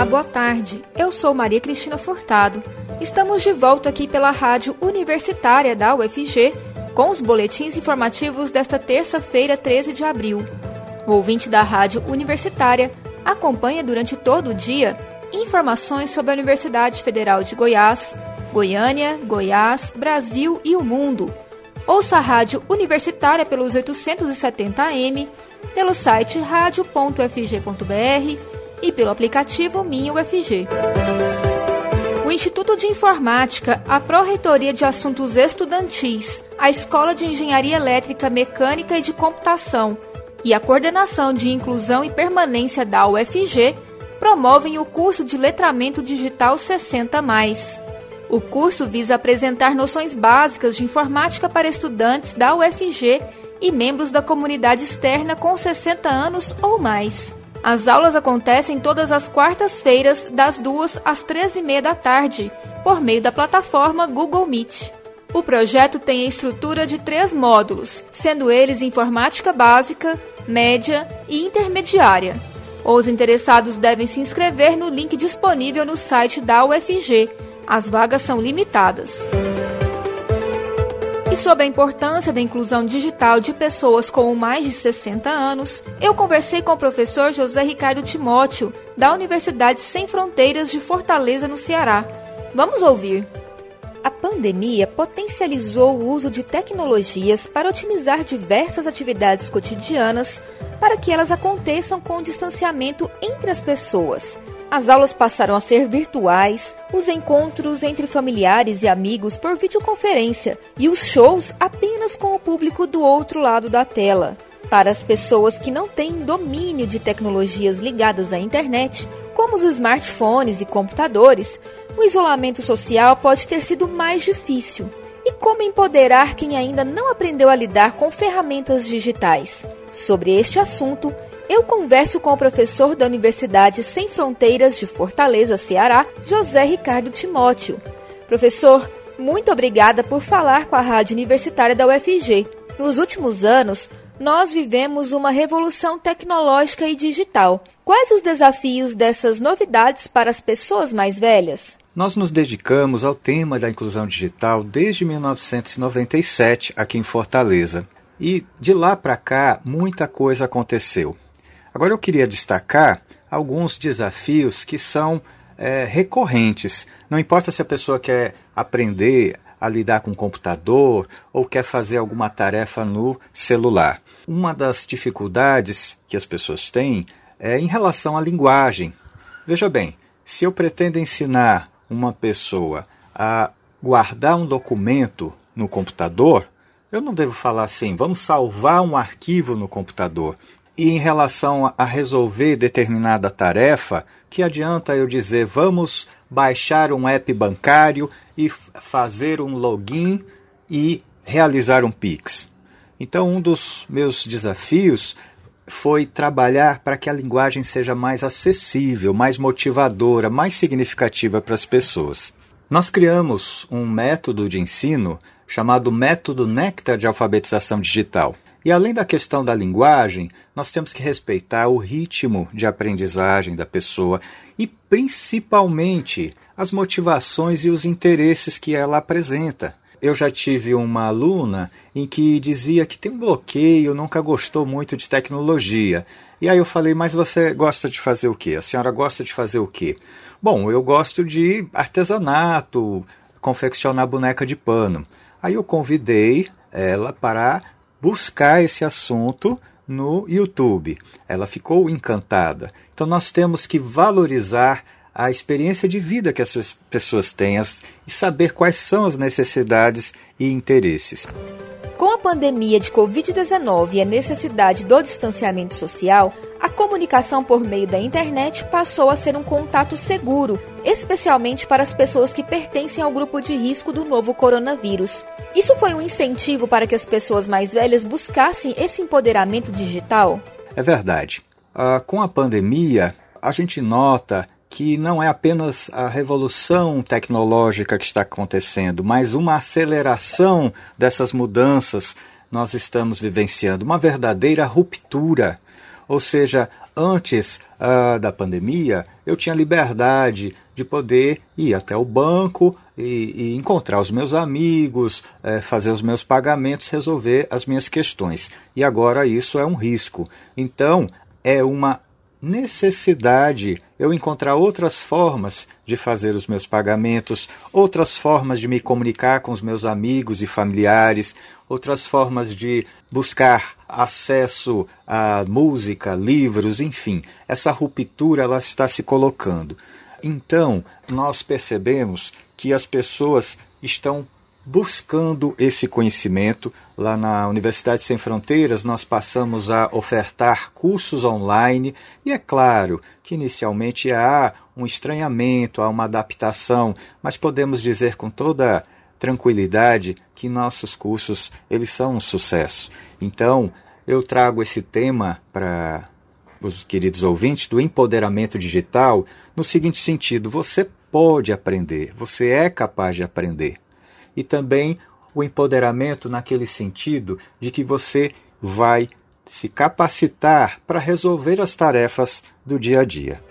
Olá, boa tarde. Eu sou Maria Cristina Furtado. Estamos de volta aqui pela Rádio Universitária da UFG com os boletins informativos desta terça-feira, 13 de abril. O ouvinte da Rádio Universitária acompanha durante todo o dia informações sobre a Universidade Federal de Goiás, Goiânia, Goiás, Brasil e o mundo. Ouça a Rádio Universitária pelos 870 AM, pelo site radio.fg.br e pelo aplicativo Minha UFG. O Instituto de Informática, a Pró-Reitoria de Assuntos Estudantis, a Escola de Engenharia Elétrica, Mecânica e de Computação e a Coordenação de Inclusão e Permanência da UFG promovem o curso de Letramento Digital 60. O curso visa apresentar noções básicas de informática para estudantes da UFG e membros da comunidade externa com 60 anos ou mais. As aulas acontecem todas as quartas-feiras, das 2 às 13h30 da tarde, por meio da plataforma Google Meet. O projeto tem a estrutura de três módulos, sendo eles informática básica, média e intermediária. Os interessados devem se inscrever no link disponível no site da UFG. As vagas são limitadas. Sobre a importância da inclusão digital de pessoas com mais de 60 anos, eu conversei com o professor José Ricardo Timóteo, da Universidade Sem Fronteiras de Fortaleza, no Ceará. Vamos ouvir. A pandemia potencializou o uso de tecnologias para otimizar diversas atividades cotidianas para que elas aconteçam com o distanciamento entre as pessoas as aulas passaram a ser virtuais, os encontros entre familiares e amigos por videoconferência e os shows apenas com o público do outro lado da tela. Para as pessoas que não têm domínio de tecnologias ligadas à internet, como os smartphones e computadores, o isolamento social pode ter sido mais difícil. E como empoderar quem ainda não aprendeu a lidar com ferramentas digitais? Sobre este assunto, eu converso com o professor da Universidade Sem Fronteiras de Fortaleza, Ceará, José Ricardo Timóteo. Professor, muito obrigada por falar com a Rádio Universitária da UFG. Nos últimos anos, nós vivemos uma revolução tecnológica e digital. Quais os desafios dessas novidades para as pessoas mais velhas? Nós nos dedicamos ao tema da inclusão digital desde 1997 aqui em Fortaleza. E de lá para cá, muita coisa aconteceu. Agora eu queria destacar alguns desafios que são é, recorrentes. Não importa se a pessoa quer aprender a lidar com o computador ou quer fazer alguma tarefa no celular. Uma das dificuldades que as pessoas têm é em relação à linguagem. Veja bem, se eu pretendo ensinar uma pessoa a guardar um documento no computador, eu não devo falar assim, vamos salvar um arquivo no computador. E em relação a resolver determinada tarefa, que adianta eu dizer vamos baixar um app bancário e fazer um login e realizar um Pix? Então, um dos meus desafios foi trabalhar para que a linguagem seja mais acessível, mais motivadora, mais significativa para as pessoas. Nós criamos um método de ensino chamado Método Nectar de Alfabetização Digital. E além da questão da linguagem, nós temos que respeitar o ritmo de aprendizagem da pessoa e principalmente as motivações e os interesses que ela apresenta. Eu já tive uma aluna em que dizia que tem um bloqueio, nunca gostou muito de tecnologia. E aí eu falei, mas você gosta de fazer o quê? A senhora gosta de fazer o quê? Bom, eu gosto de artesanato, confeccionar boneca de pano. Aí eu convidei ela para buscar esse assunto no YouTube. Ela ficou encantada. Então nós temos que valorizar a experiência de vida que as pessoas têm e saber quais são as necessidades e interesses. Com a pandemia de Covid-19 e a necessidade do distanciamento social, a comunicação por meio da internet passou a ser um contato seguro, especialmente para as pessoas que pertencem ao grupo de risco do novo coronavírus. Isso foi um incentivo para que as pessoas mais velhas buscassem esse empoderamento digital? É verdade. Uh, com a pandemia, a gente nota que não é apenas a revolução tecnológica que está acontecendo, mas uma aceleração dessas mudanças nós estamos vivenciando, uma verdadeira ruptura. Ou seja, antes uh, da pandemia, eu tinha liberdade de poder ir até o banco e, e encontrar os meus amigos, é, fazer os meus pagamentos, resolver as minhas questões. E agora isso é um risco. Então, é uma necessidade eu encontrar outras formas de fazer os meus pagamentos, outras formas de me comunicar com os meus amigos e familiares, outras formas de buscar acesso a música, livros, enfim. Essa ruptura ela está se colocando. Então, nós percebemos que as pessoas estão buscando esse conhecimento. Lá na Universidade Sem Fronteiras, nós passamos a ofertar cursos online, e é claro que inicialmente há um estranhamento, há uma adaptação, mas podemos dizer com toda tranquilidade que nossos cursos eles são um sucesso. Então, eu trago esse tema para os queridos ouvintes do empoderamento digital no seguinte sentido: você pode aprender, você é capaz de aprender e também o empoderamento naquele sentido de que você vai se capacitar para resolver as tarefas do dia a dia.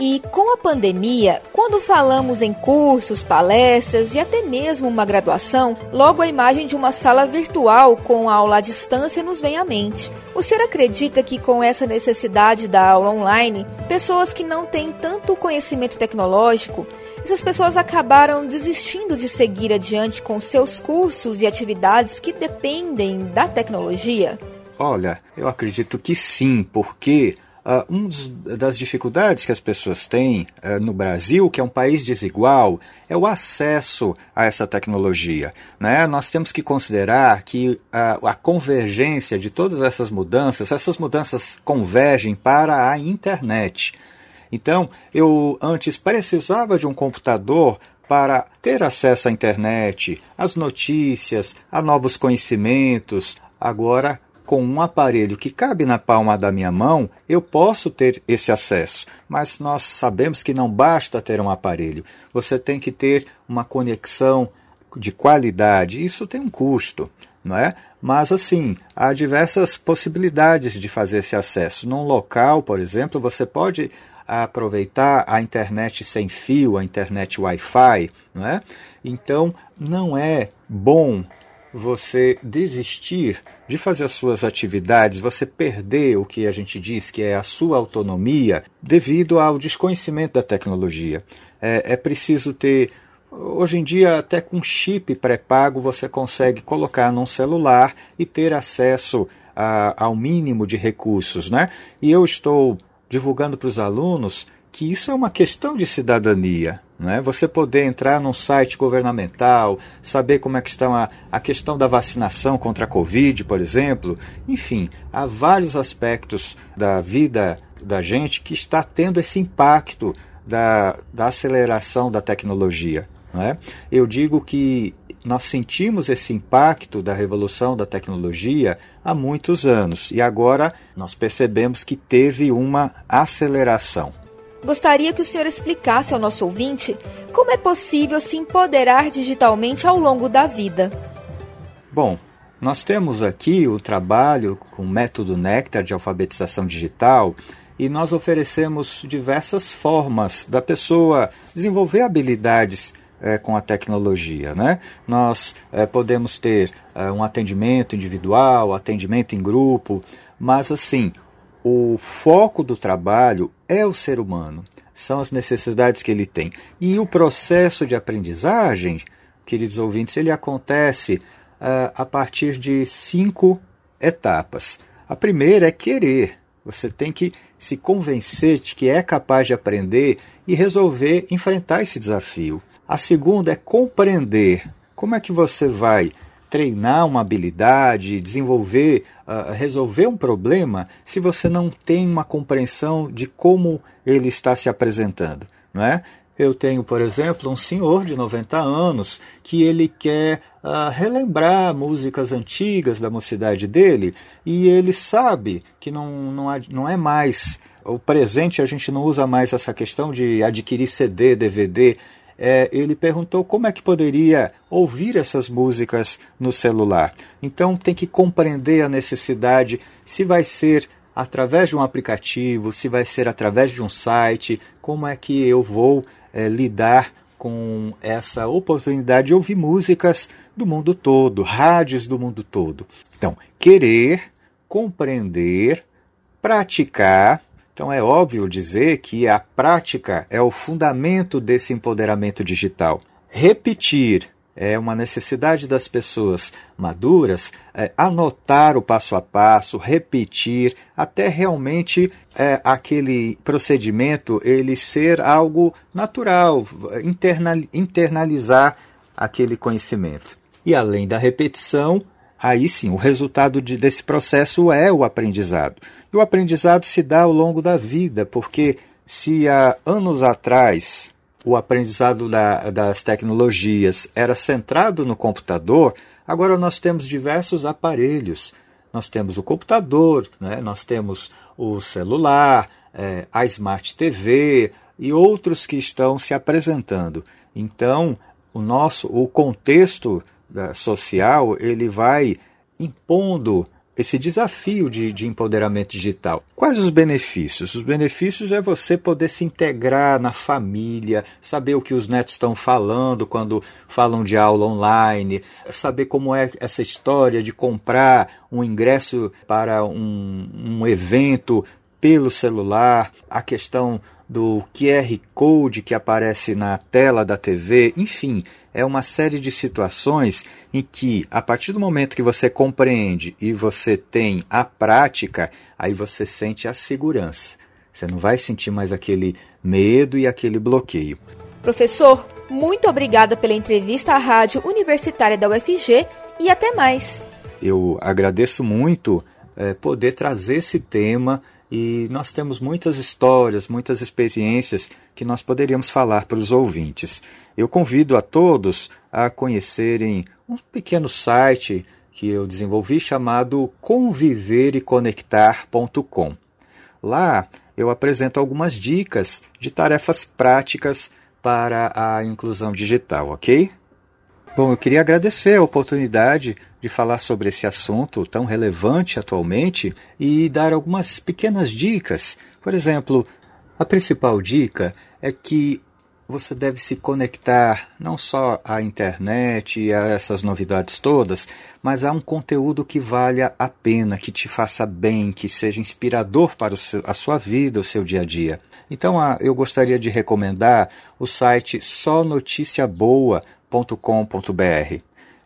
E com a pandemia, quando falamos em cursos, palestras e até mesmo uma graduação, logo a imagem de uma sala virtual com aula à distância nos vem à mente. O senhor acredita que com essa necessidade da aula online, pessoas que não têm tanto conhecimento tecnológico essas pessoas acabaram desistindo de seguir adiante com seus cursos e atividades que dependem da tecnologia? Olha, eu acredito que sim, porque Uh, uma das dificuldades que as pessoas têm uh, no Brasil, que é um país desigual, é o acesso a essa tecnologia. Né? Nós temos que considerar que uh, a convergência de todas essas mudanças, essas mudanças convergem para a internet. Então, eu antes precisava de um computador para ter acesso à internet, às notícias, a novos conhecimentos. Agora, com um aparelho que cabe na palma da minha mão, eu posso ter esse acesso. Mas nós sabemos que não basta ter um aparelho. Você tem que ter uma conexão de qualidade. Isso tem um custo, não é? Mas assim, há diversas possibilidades de fazer esse acesso. Num local, por exemplo, você pode aproveitar a internet sem fio, a internet Wi-Fi, não é? Então, não é bom você desistir de fazer as suas atividades, você perder o que a gente diz que é a sua autonomia devido ao desconhecimento da tecnologia. É, é preciso ter. Hoje em dia, até com chip pré-pago, você consegue colocar num celular e ter acesso a, ao mínimo de recursos. Né? E eu estou divulgando para os alunos que isso é uma questão de cidadania. Né? Você poder entrar num site governamental, saber como é que está a, a questão da vacinação contra a Covid, por exemplo. Enfim, há vários aspectos da vida da gente que está tendo esse impacto da, da aceleração da tecnologia. Não é? Eu digo que nós sentimos esse impacto da revolução da tecnologia há muitos anos e agora nós percebemos que teve uma aceleração. Gostaria que o senhor explicasse ao nosso ouvinte como é possível se empoderar digitalmente ao longo da vida. Bom, nós temos aqui o trabalho com o método Nectar de alfabetização digital e nós oferecemos diversas formas da pessoa desenvolver habilidades é, com a tecnologia. Né? Nós é, podemos ter é, um atendimento individual, atendimento em grupo, mas assim, o foco do trabalho é o ser humano, são as necessidades que ele tem. E o processo de aprendizagem, queridos ouvintes, ele acontece uh, a partir de cinco etapas. A primeira é querer. Você tem que se convencer de que é capaz de aprender e resolver enfrentar esse desafio. A segunda é compreender como é que você vai treinar uma habilidade, desenvolver, uh, resolver um problema, se você não tem uma compreensão de como ele está se apresentando, não é? Eu tenho, por exemplo, um senhor de 90 anos que ele quer uh, relembrar músicas antigas da mocidade dele e ele sabe que não, não, há, não é mais o presente, a gente não usa mais essa questão de adquirir CD, DVD é, ele perguntou como é que poderia ouvir essas músicas no celular. Então tem que compreender a necessidade, se vai ser através de um aplicativo, se vai ser através de um site, como é que eu vou é, lidar com essa oportunidade de ouvir músicas do mundo todo, rádios do mundo todo. Então, querer, compreender, praticar. Então, é óbvio dizer que a prática é o fundamento desse empoderamento digital. Repetir, é uma necessidade das pessoas maduras é, anotar o passo a passo, repetir, até realmente é, aquele procedimento ele ser algo natural, internal, internalizar aquele conhecimento. E além da repetição, aí sim, o resultado de, desse processo é o aprendizado. E o aprendizado se dá ao longo da vida, porque se há anos atrás o aprendizado da, das tecnologias era centrado no computador, agora nós temos diversos aparelhos. Nós temos o computador, né? nós temos o celular, é, a Smart TV e outros que estão se apresentando. Então, o nosso o contexto social ele vai impondo esse desafio de, de, empoderamento digital. Quais os benefícios? Os benefícios é você poder se integrar na família, saber o que os netos estão falando quando falam de aula online, saber como é essa história de comprar um ingresso para um, um evento pelo celular, a questão do QR Code que aparece na tela da TV, enfim, é uma série de situações em que, a partir do momento que você compreende e você tem a prática, aí você sente a segurança. Você não vai sentir mais aquele medo e aquele bloqueio. Professor, muito obrigada pela entrevista à Rádio Universitária da UFG e até mais. Eu agradeço muito é, poder trazer esse tema e nós temos muitas histórias, muitas experiências que nós poderíamos falar para os ouvintes. Eu convido a todos a conhecerem um pequeno site que eu desenvolvi chamado convivereconectar.com. Lá eu apresento algumas dicas de tarefas práticas para a inclusão digital, ok? Bom, eu queria agradecer a oportunidade de falar sobre esse assunto tão relevante atualmente e dar algumas pequenas dicas. Por exemplo, a principal dica é que você deve se conectar não só à internet e a essas novidades todas, mas a um conteúdo que valha a pena, que te faça bem, que seja inspirador para seu, a sua vida, o seu dia a dia. Então, eu gostaria de recomendar o site só notícia boa www.radiocultura.com.br.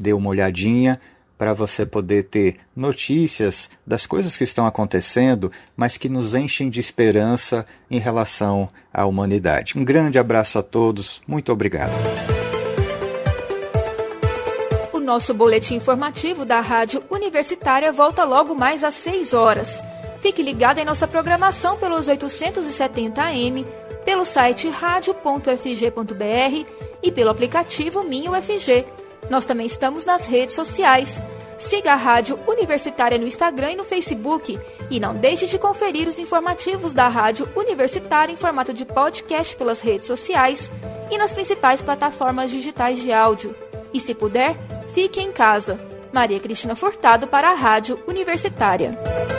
Dê uma olhadinha para você poder ter notícias das coisas que estão acontecendo, mas que nos enchem de esperança em relação à humanidade. Um grande abraço a todos, muito obrigado. O nosso boletim informativo da Rádio Universitária volta logo mais às 6 horas. Fique ligado em nossa programação pelos 870 AM, pelo site radio.fg.br e pelo aplicativo Minho UFG. Nós também estamos nas redes sociais. Siga a Rádio Universitária no Instagram e no Facebook. E não deixe de conferir os informativos da Rádio Universitária em formato de podcast pelas redes sociais e nas principais plataformas digitais de áudio. E se puder, fique em casa. Maria Cristina Furtado para a Rádio Universitária.